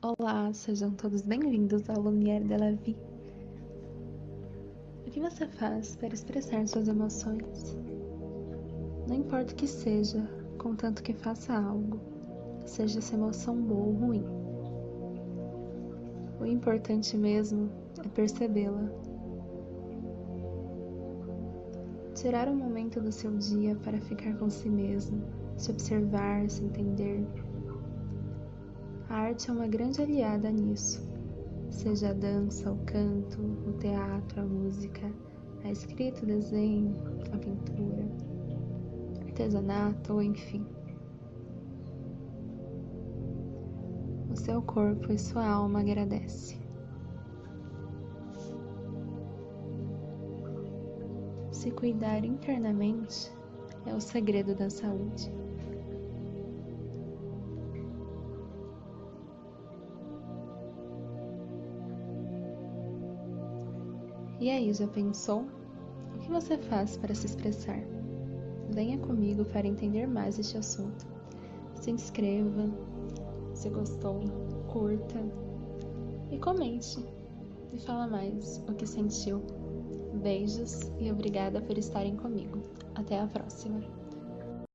Olá, sejam todos bem-vindos ao Lumière de la Vie. O que você faz para expressar suas emoções? Não importa o que seja, contanto que faça algo, seja essa emoção boa ou ruim. O importante mesmo é percebê-la. Tirar um momento do seu dia para ficar com si mesmo, se observar, se entender. A arte é uma grande aliada nisso, seja a dança, o canto, o teatro, a música, a escrita, o desenho, a pintura, artesanato ou enfim. O seu corpo e sua alma agradece. Se cuidar internamente é o segredo da saúde. E aí, já pensou? O que você faz para se expressar? Venha comigo para entender mais este assunto. Se inscreva, se gostou, curta e comente. E fala mais o que sentiu. Beijos e obrigada por estarem comigo. Até a próxima!